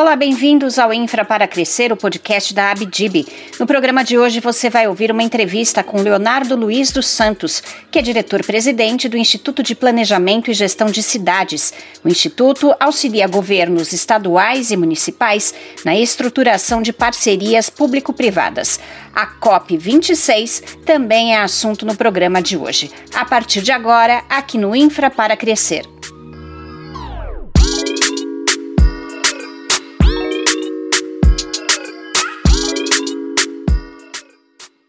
Olá, bem-vindos ao Infra para Crescer, o podcast da Abdib. No programa de hoje você vai ouvir uma entrevista com Leonardo Luiz dos Santos, que é diretor-presidente do Instituto de Planejamento e Gestão de Cidades. O Instituto auxilia governos estaduais e municipais na estruturação de parcerias público-privadas. A COP26 também é assunto no programa de hoje. A partir de agora, aqui no Infra para Crescer.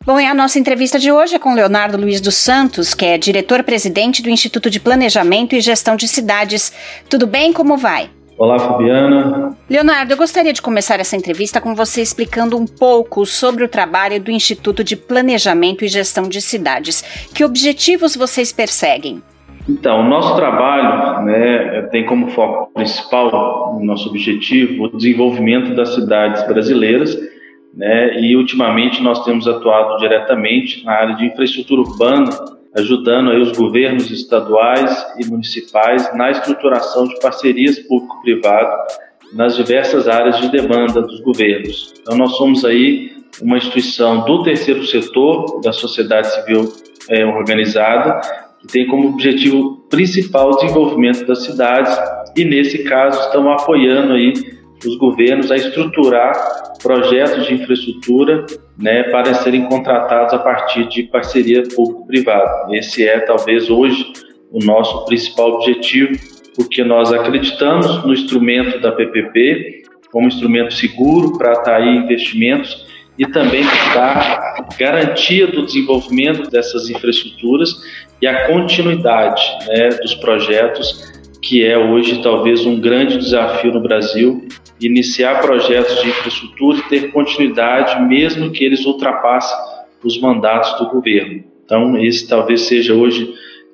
Bom, e a nossa entrevista de hoje é com Leonardo Luiz dos Santos, que é diretor-presidente do Instituto de Planejamento e Gestão de Cidades. Tudo bem? Como vai? Olá, Fabiana. Leonardo, eu gostaria de começar essa entrevista com você explicando um pouco sobre o trabalho do Instituto de Planejamento e Gestão de Cidades. Que objetivos vocês perseguem? Então, o nosso trabalho né, tem como foco principal, o nosso objetivo, o desenvolvimento das cidades brasileiras né? E ultimamente nós temos atuado diretamente na área de infraestrutura urbana, ajudando aí os governos estaduais e municipais na estruturação de parcerias público-privado nas diversas áreas de demanda dos governos. Então nós somos aí uma instituição do terceiro setor da sociedade civil é, organizada que tem como objetivo principal o desenvolvimento das cidades e nesse caso estamos apoiando aí os governos a estruturar projetos de infraestrutura né, para serem contratados a partir de parceria público-privada. Esse é, talvez, hoje o nosso principal objetivo, porque nós acreditamos no instrumento da PPP como instrumento seguro para atrair investimentos e também dar garantia do desenvolvimento dessas infraestruturas e a continuidade né, dos projetos, que é hoje talvez um grande desafio no Brasil iniciar projetos de infraestrutura e ter continuidade, mesmo que eles ultrapassem os mandatos do governo. Então, esse talvez seja hoje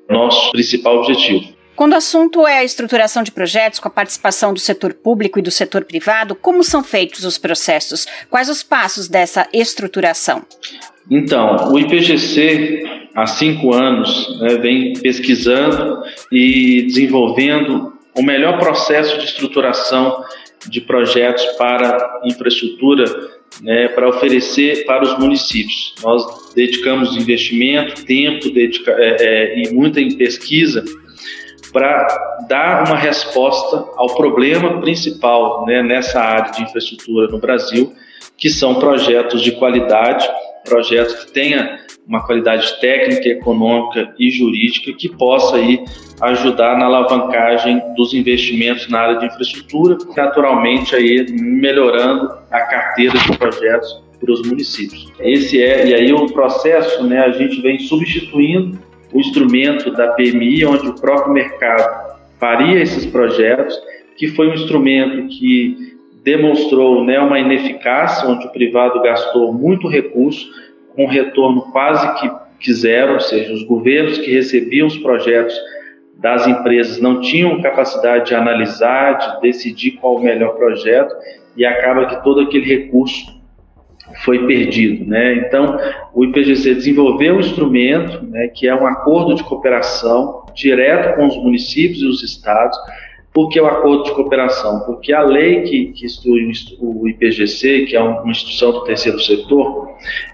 nosso principal objetivo. Quando o assunto é a estruturação de projetos com a participação do setor público e do setor privado, como são feitos os processos? Quais os passos dessa estruturação? Então, o IPGC, há cinco anos, né, vem pesquisando e desenvolvendo o melhor processo de estruturação de projetos para infraestrutura né, para oferecer para os municípios. Nós dedicamos investimento, tempo dedica, é, é, e muita pesquisa para dar uma resposta ao problema principal né, nessa área de infraestrutura no Brasil, que são projetos de qualidade, projetos que tenha uma qualidade técnica, econômica e jurídica que possa aí ajudar na alavancagem dos investimentos na área de infraestrutura, naturalmente aí melhorando a carteira de projetos para os municípios. Esse é e aí o processo, né, a gente vem substituindo o instrumento da PMI, onde o próprio mercado faria esses projetos, que foi um instrumento que demonstrou né, uma ineficácia, onde o privado gastou muito recurso com retorno quase que, que zero, ou seja, os governos que recebiam os projetos das empresas não tinham capacidade de analisar, de decidir qual o melhor projeto e acaba que todo aquele recurso foi perdido, né? Então, o IPGC desenvolveu um instrumento, né, que é um acordo de cooperação direto com os municípios e os estados, por que o acordo de cooperação? Porque a lei que, que institui o IPGC, que é uma instituição do terceiro setor,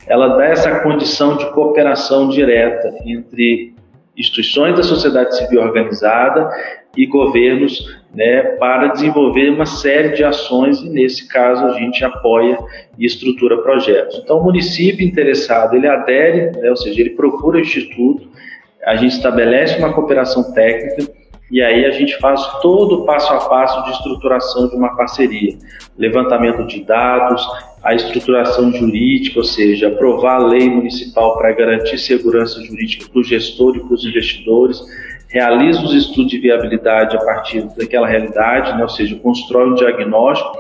ela dá essa condição de cooperação direta entre instituições da sociedade civil organizada e governos né, para desenvolver uma série de ações e nesse caso a gente apoia e estrutura projetos. Então o município interessado ele adere, né, ou seja, ele procura o instituto, a gente estabelece uma cooperação técnica e aí a gente faz todo o passo a passo de estruturação de uma parceria, levantamento de dados, a estruturação jurídica, ou seja, aprovar a lei municipal para garantir segurança jurídica para o gestor e para os investidores, realiza os estudos de viabilidade a partir daquela realidade, né? ou seja, constrói um diagnóstico,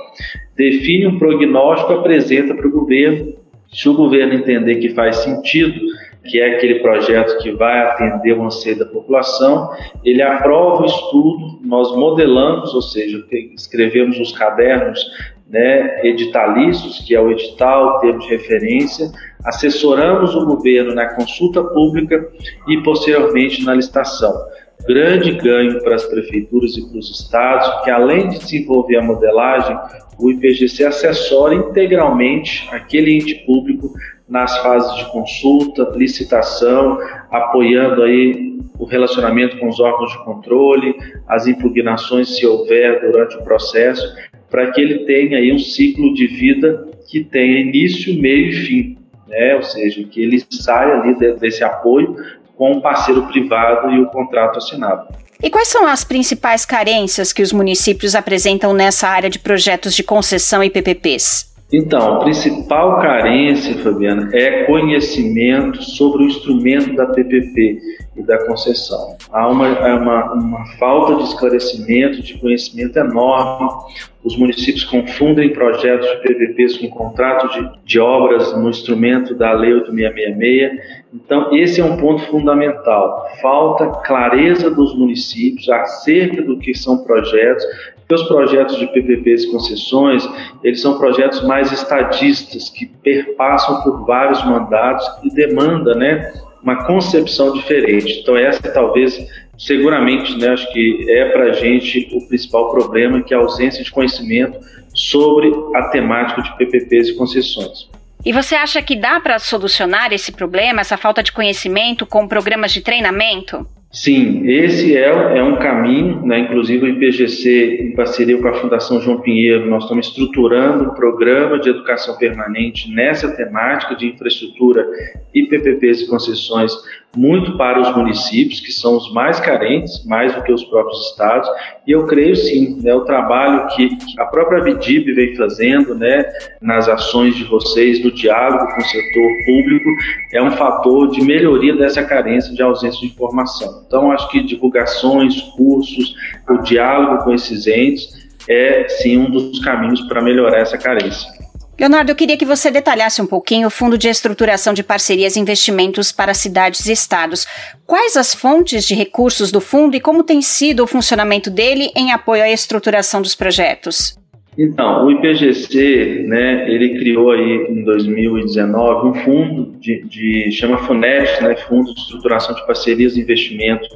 define um prognóstico, apresenta para o governo. Se o governo entender que faz sentido, que é aquele projeto que vai atender o anseio da população, ele aprova o estudo, nós modelamos, ou seja, escrevemos os cadernos né, editalícios, que é o edital, o termo de referência, assessoramos o governo na consulta pública e posteriormente na licitação. Grande ganho para as prefeituras e para os estados, que além de desenvolver a modelagem, o IPGC assessora integralmente aquele ente público nas fases de consulta, licitação, apoiando aí o relacionamento com os órgãos de controle, as impugnações se houver durante o processo, para que ele tenha aí um ciclo de vida que tenha início, meio e fim, né? Ou seja, que ele saia ali desse apoio com o parceiro privado e o contrato assinado. E quais são as principais carências que os municípios apresentam nessa área de projetos de concessão e PPPs? Então, a principal carência, Fabiana, é conhecimento sobre o instrumento da PPP e da concessão. Há uma, uma, uma falta de esclarecimento, de conhecimento enorme. Os municípios confundem projetos de PPPs com contratos de, de obras no instrumento da Lei 8666. Então, esse é um ponto fundamental. Falta clareza dos municípios acerca do que são projetos, os projetos de PPPs e concessões, eles são projetos mais estadistas, que perpassam por vários mandatos e demanda, né, uma concepção diferente. Então essa talvez, seguramente, né, acho que é para a gente o principal problema, que é a ausência de conhecimento sobre a temática de PPPs e concessões. E você acha que dá para solucionar esse problema, essa falta de conhecimento, com programas de treinamento? Sim, esse é, é um caminho, né? inclusive o IPGC, em parceria com a Fundação João Pinheiro, nós estamos estruturando um programa de educação permanente nessa temática de infraestrutura e PPPs e concessões muito para os municípios, que são os mais carentes, mais do que os próprios estados, e eu creio sim, né, o trabalho que a própria Vidib vem fazendo, né, nas ações de vocês, no diálogo com o setor público, é um fator de melhoria dessa carência de ausência de informação. Então, acho que divulgações, cursos, o diálogo com esses entes é sim um dos caminhos para melhorar essa carência. Leonardo, eu queria que você detalhasse um pouquinho o Fundo de Estruturação de Parcerias e Investimentos para Cidades e Estados. Quais as fontes de recursos do fundo e como tem sido o funcionamento dele em apoio à estruturação dos projetos? Então, o IPGC, né, ele criou aí em 2019 um fundo de, de chama FUNET, né, Fundo de Estruturação de Parcerias e Investimentos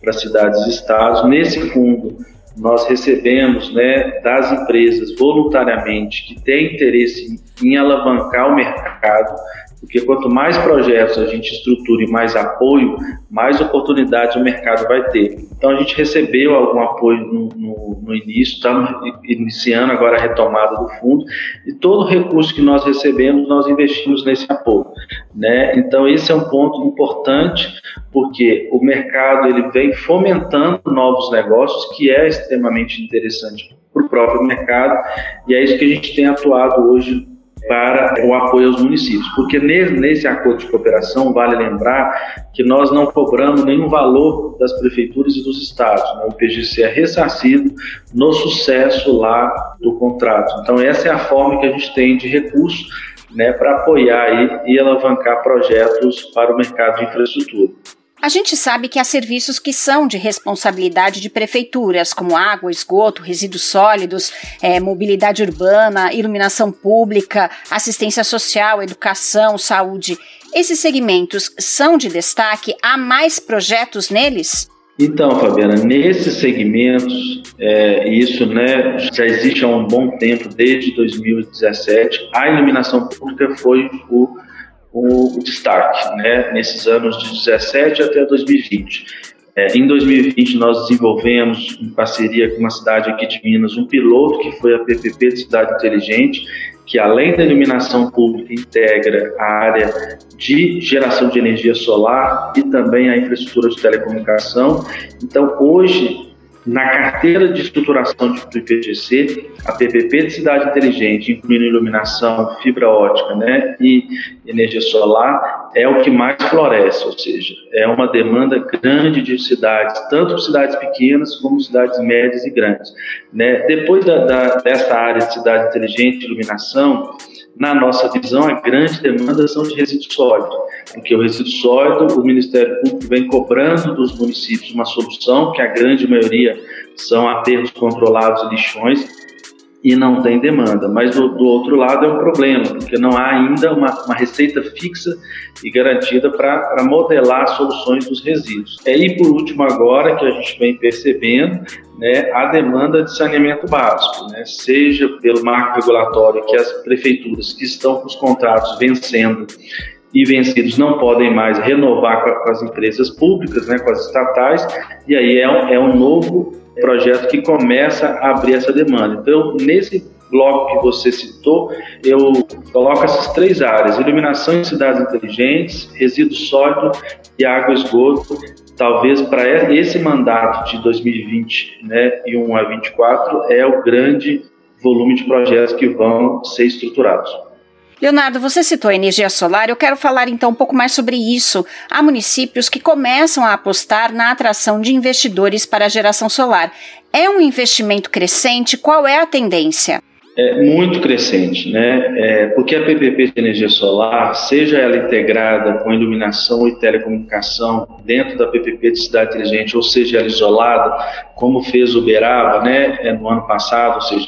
para Cidades e Estados. Nesse fundo, nós recebemos né, das empresas voluntariamente que têm interesse em alavancar o mercado, porque quanto mais projetos a gente estrutura e mais apoio, mais oportunidades o mercado vai ter. Então a gente recebeu algum apoio no, no, no início, estamos iniciando agora a retomada do fundo e todo recurso que nós recebemos nós investimos nesse apoio. Né? Então esse é um ponto importante porque o mercado ele vem fomentando novos negócios, que é extremamente interessante para o próprio mercado, e é isso que a gente tem atuado hoje para o apoio aos municípios, porque nesse acordo de cooperação, vale lembrar que nós não cobramos nenhum valor das prefeituras e dos estados, né? o PGC é ressarcido no sucesso lá do contrato. Então, essa é a forma que a gente tem de recurso né, para apoiar e alavancar projetos para o mercado de infraestrutura. A gente sabe que há serviços que são de responsabilidade de prefeituras, como água, esgoto, resíduos sólidos, é, mobilidade urbana, iluminação pública, assistência social, educação, saúde. Esses segmentos são de destaque? Há mais projetos neles? Então, Fabiana, nesses segmentos, é, isso né, já existe há um bom tempo, desde 2017, a iluminação pública foi o o, destaque né, nesses anos de 17 até 2020. É, em 2020, nós desenvolvemos, em parceria com uma cidade aqui de Minas, um piloto que foi a PPP de Cidade Inteligente, que além da iluminação pública integra a área de geração de energia solar e também a infraestrutura de telecomunicação. Então, hoje, na carteira de estruturação do IPGC, a PPP de cidade inteligente, incluindo iluminação, fibra ótica né, e energia solar, é o que mais floresce, ou seja, é uma demanda grande de cidades, tanto cidades pequenas como cidades médias e grandes. Né? Depois da, da, dessa área de cidade inteligente, iluminação, na nossa visão, a grande demanda são de resíduos sólidos, porque o resíduo sólido, o Ministério Público vem cobrando dos municípios uma solução, que a grande maioria são aterros controlados e lixões, e não tem demanda. Mas do, do, outro lado é um problema, porque não há ainda uma, uma receita fixa e garantida para modelar soluções dos resíduos. É aí, por último, agora que a gente vem percebendo né, a demanda de saneamento básico, né, seja pelo marco regulatório que as prefeituras que estão com os contratos vencendo e vencidos não podem mais renovar com, as empresas públicas, né, com as estatais, e aí é um, é um novo projeto que começa a abrir essa demanda. Então, nesse bloco que você citou, eu coloco essas três áreas: iluminação em cidades inteligentes, resíduo sólido e água esgoto. Talvez para esse mandato de 2020 né, e 1 a 24 é o grande volume de projetos que vão ser estruturados. Leonardo, você citou a energia solar, eu quero falar então um pouco mais sobre isso. Há municípios que começam a apostar na atração de investidores para a geração solar. É um investimento crescente? Qual é a tendência? É muito crescente, né? É, porque a PPP de energia solar, seja ela integrada com iluminação e telecomunicação dentro da PPP de cidade inteligente, ou seja ela isolada, como fez o Beraba, né, é, no ano passado, ou seja,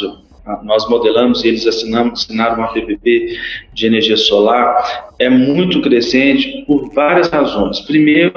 nós modelamos e eles assinamos, assinaram uma PPP de energia solar, é muito crescente por várias razões. Primeiro,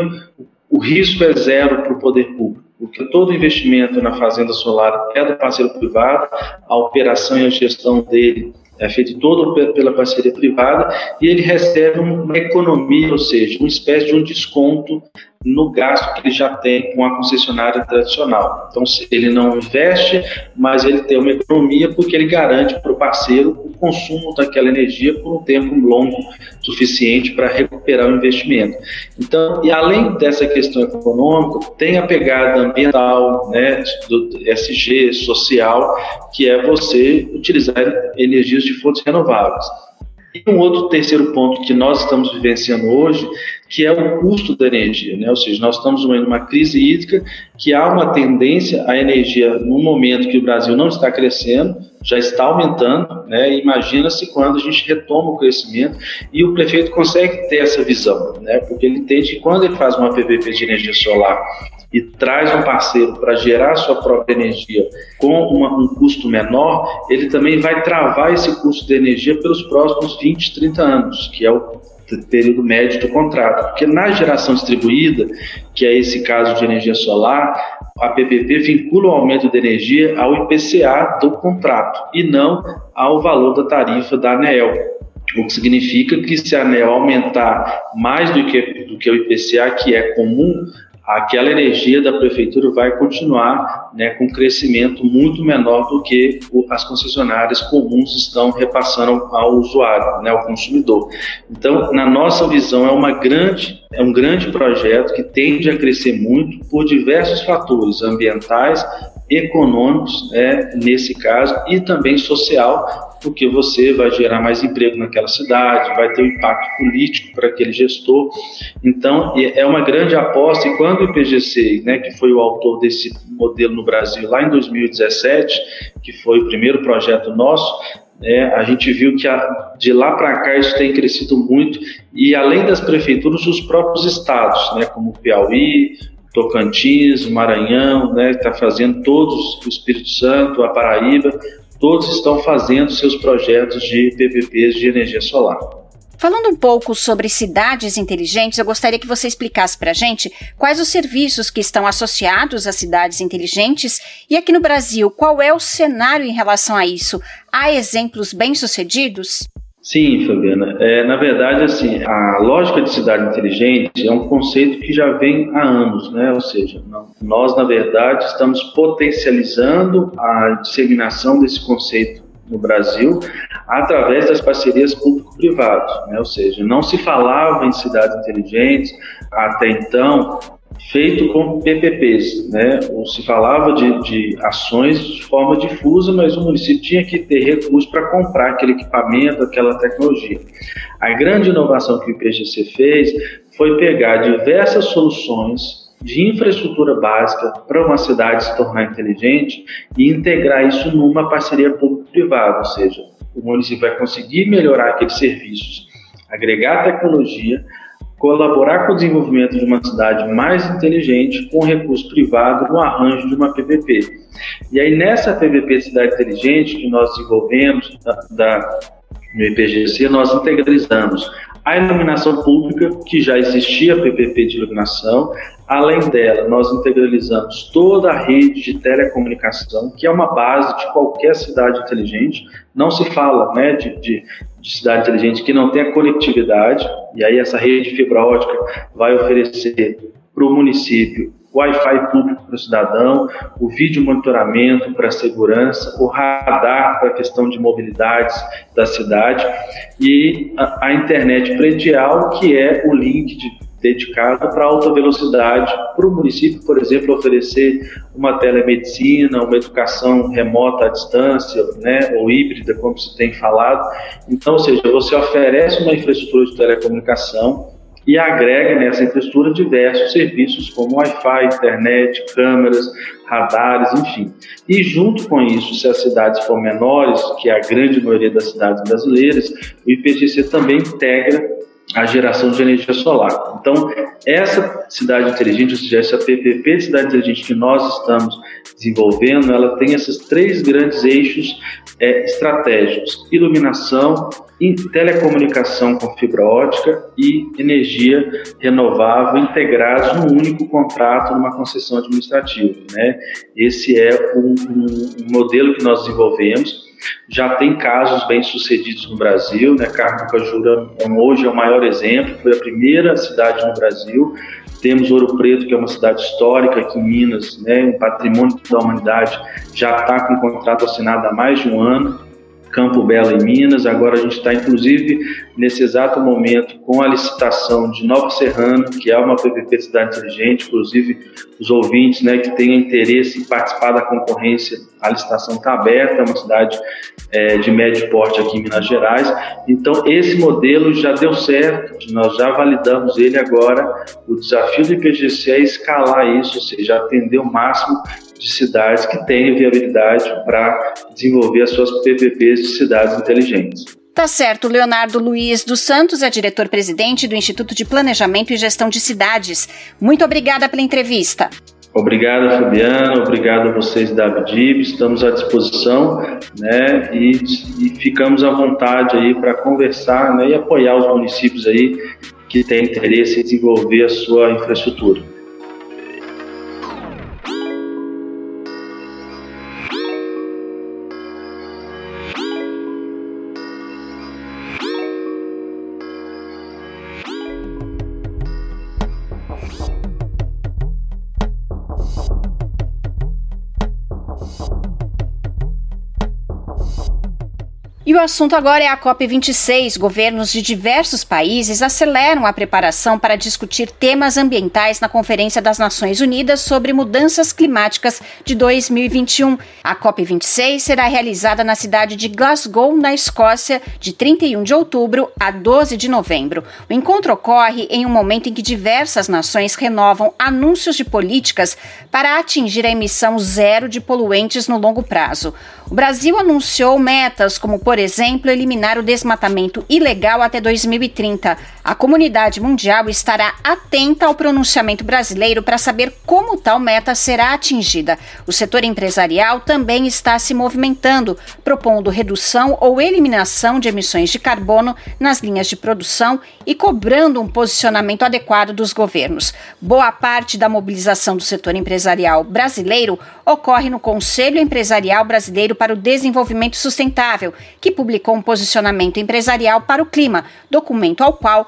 o risco é zero para o poder público, porque todo investimento na fazenda solar é do parceiro privado, a operação e a gestão dele é feito todo pela parceria privada e ele recebe uma economia, ou seja, uma espécie de um desconto no gasto que ele já tem com a concessionária tradicional. Então, ele não investe, mas ele tem uma economia porque ele garante para o parceiro consumo daquela energia por um tempo longo suficiente para recuperar o investimento. Então, e além dessa questão econômica, tem a pegada ambiental, né, do SG, social, que é você utilizar energias de fontes renováveis. E um outro terceiro ponto que nós estamos vivenciando hoje, que é o custo da energia, né? ou seja, nós estamos numa crise hídrica que há uma tendência à energia, no momento que o Brasil não está crescendo, já está aumentando, né? imagina-se quando a gente retoma o crescimento e o prefeito consegue ter essa visão, né? porque ele entende que quando ele faz uma PPP de energia solar e traz um parceiro para gerar sua própria energia com uma, um custo menor, ele também vai travar esse custo de energia pelos próximos 20, 30 anos, que é o período médio do contrato. Porque na geração distribuída, que é esse caso de energia solar, a PPP vincula o aumento de energia ao IPCA do contrato e não ao valor da tarifa da ANEEL. O que significa que se a ANEL aumentar mais do que, do que o IPCA, que é comum aquela energia da prefeitura vai continuar né, com um crescimento muito menor do que as concessionárias comuns estão repassando ao usuário, né, ao consumidor. Então, na nossa visão, é uma grande é um grande projeto que tende a crescer muito por diversos fatores ambientais, econômicos, né, nesse caso, e também social, porque você vai gerar mais emprego naquela cidade, vai ter um impacto político para aquele gestor. Então, é uma grande aposta. E quando o IPGC, né, que foi o autor desse modelo no Brasil lá em 2017, que foi o primeiro projeto nosso, né, a gente viu que a, de lá para cá isso tem crescido muito e além das prefeituras, os próprios estados, né, como Piauí, Tocantins, Maranhão, né, está fazendo todos, o Espírito Santo, a Paraíba, todos estão fazendo seus projetos de PPPs de energia solar. Falando um pouco sobre cidades inteligentes, eu gostaria que você explicasse para a gente quais os serviços que estão associados às cidades inteligentes e aqui no Brasil, qual é o cenário em relação a isso? Há exemplos bem-sucedidos? Sim, Fabiana. É, na verdade, assim, a lógica de cidade inteligente é um conceito que já vem há anos, né? Ou seja, nós, na verdade, estamos potencializando a disseminação desse conceito no Brasil através das parcerias público-privadas, né? Ou seja, não se falava em cidades inteligentes até então feito com PPPs, né? Ou se falava de, de, ações de forma difusa, mas o município tinha que ter recursos para comprar aquele equipamento, aquela tecnologia. A grande inovação que o IPGC fez foi pegar diversas soluções de infraestrutura básica para uma cidade se tornar inteligente e integrar isso numa parceria público-privada, ou seja, o município vai conseguir melhorar aqueles serviços, agregar tecnologia, colaborar com o desenvolvimento de uma cidade mais inteligente com recurso privado no arranjo de uma PPP. E aí nessa PPP Cidade Inteligente que nós desenvolvemos da, da no IPGC, nós integralizamos a iluminação pública, que já existia PPP de iluminação, além dela, nós integralizamos toda a rede de telecomunicação, que é uma base de qualquer cidade inteligente. Não se fala né, de, de, de cidade inteligente que não tenha conectividade, e aí essa rede de fibra ótica vai oferecer para o município Wi-Fi público para o cidadão, o vídeo monitoramento para a segurança, o radar para a questão de mobilidades da cidade e a, a internet predial, que é o link de dedicado para alta velocidade, para o município, por exemplo, oferecer uma telemedicina, uma educação remota à distância, né, ou híbrida, como se tem falado. Então, ou seja, você oferece uma infraestrutura de telecomunicação e agrega nessa infraestrutura diversos serviços como Wi-Fi, internet, câmeras, radares, enfim. E junto com isso, se as cidades forem menores, que é a grande maioria das cidades brasileiras, o IPGC também integra a geração de energia solar. Então, essa cidade inteligente, ou seja, essa PPP cidade inteligente que nós estamos desenvolvendo, ela tem esses três grandes eixos é, estratégicos: iluminação, telecomunicação com fibra ótica e energia renovável integrados num único contrato, numa concessão administrativa. Né? Esse é um, um modelo que nós desenvolvemos já tem casos bem sucedidos no Brasil, né? Carmo Cajura hoje é o maior exemplo, foi a primeira cidade no Brasil. Temos Ouro Preto, que é uma cidade histórica aqui em Minas, né? um patrimônio da humanidade, já está com um contrato assinado há mais de um ano. Campo Belo em Minas. Agora a gente está, inclusive, nesse exato momento, com a licitação de Nova Serrano, que é uma de cidade inteligente. Inclusive, os ouvintes né, que tenham interesse em participar da concorrência, a licitação está aberta. É uma cidade é, de médio porte aqui em Minas Gerais. Então, esse modelo já deu certo, nós já validamos ele agora. O desafio do IPGC é escalar isso, ou seja, atender o máximo de cidades que têm viabilidade para desenvolver as suas PPPs de cidades inteligentes. Tá certo, Leonardo Luiz dos Santos é diretor-presidente do Instituto de Planejamento e Gestão de Cidades. Muito obrigada pela entrevista. Obrigado, Fabiano. Obrigado a vocês da Abdib. Estamos à disposição né, e, e ficamos à vontade aí para conversar né, e apoiar os municípios aí que têm interesse em desenvolver a sua infraestrutura. Assunto agora é a COP26. Governos de diversos países aceleram a preparação para discutir temas ambientais na Conferência das Nações Unidas sobre Mudanças Climáticas de 2021. A COP26 será realizada na cidade de Glasgow, na Escócia, de 31 de outubro a 12 de novembro. O encontro ocorre em um momento em que diversas nações renovam anúncios de políticas para atingir a emissão zero de poluentes no longo prazo. O Brasil anunciou metas como, por exemplo, eliminar o desmatamento ilegal até 2030. A comunidade mundial estará atenta ao pronunciamento brasileiro para saber como tal meta será atingida. O setor empresarial também está se movimentando, propondo redução ou eliminação de emissões de carbono nas linhas de produção e cobrando um posicionamento adequado dos governos. Boa parte da mobilização do setor empresarial brasileiro ocorre no Conselho Empresarial Brasileiro para o Desenvolvimento Sustentável, que publicou um posicionamento empresarial para o clima, documento ao qual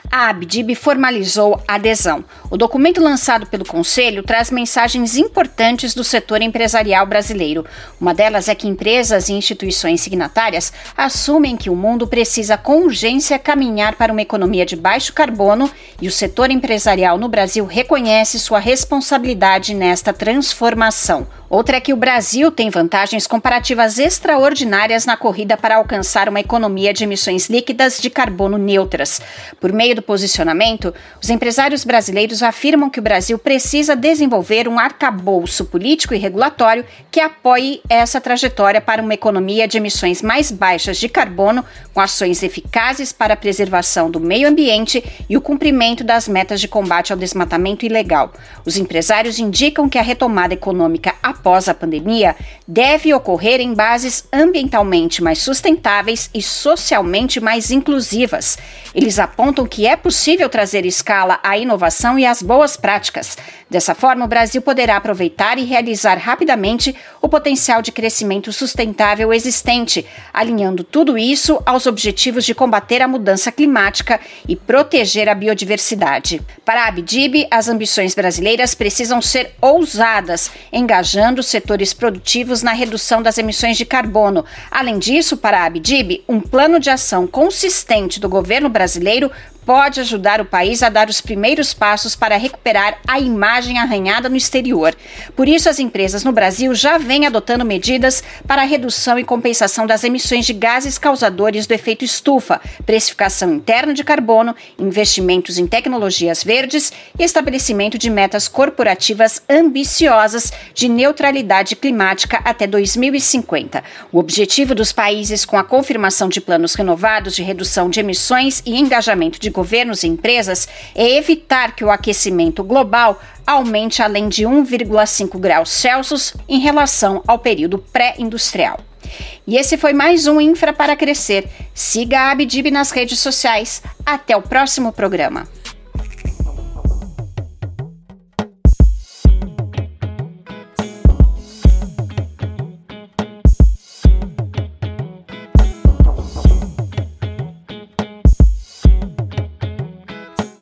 a Abdib formalizou a adesão. O documento lançado pelo Conselho traz mensagens importantes do setor empresarial brasileiro. Uma delas é que empresas e instituições signatárias assumem que o mundo precisa com urgência caminhar para uma economia de baixo carbono e o setor empresarial no Brasil reconhece sua responsabilidade nesta transformação. Outra é que o Brasil tem vantagens comparativas extraordinárias na corrida para alcançar uma economia de emissões líquidas de carbono neutras. Por meio do posicionamento, os empresários brasileiros afirmam que o Brasil precisa desenvolver um arcabouço político e regulatório que apoie essa trajetória para uma economia de emissões mais baixas de carbono, com ações eficazes para a preservação do meio ambiente e o cumprimento das metas de combate ao desmatamento ilegal. Os empresários indicam que a retomada econômica após a pandemia deve ocorrer em bases ambientalmente mais sustentáveis e socialmente mais inclusivas. Eles apontam que é possível trazer escala à inovação e às boas práticas. Dessa forma, o Brasil poderá aproveitar e realizar rapidamente o potencial de crescimento sustentável existente, alinhando tudo isso aos objetivos de combater a mudança climática e proteger a biodiversidade. Para a Abdib, as ambições brasileiras precisam ser ousadas, engajando setores produtivos na redução das emissões de carbono. Além disso, para a Abdib, um plano de ação consistente do governo brasileiro pode ajudar o país a dar os primeiros passos para recuperar a imagem arranhada no exterior. Por isso, as empresas no Brasil já vêm adotando medidas para a redução e compensação das emissões de gases causadores do efeito estufa, precificação interna de carbono, investimentos em tecnologias verdes e estabelecimento de metas corporativas ambiciosas de neutralidade climática até 2050. O objetivo dos países com a confirmação de planos renovados de redução de emissões e engajamento de governos e empresas é evitar que o aquecimento global aumente além de 1,5 graus Celsius em relação ao período pré-industrial. E esse foi mais um Infra para Crescer. Siga a Abdib nas redes sociais. Até o próximo programa.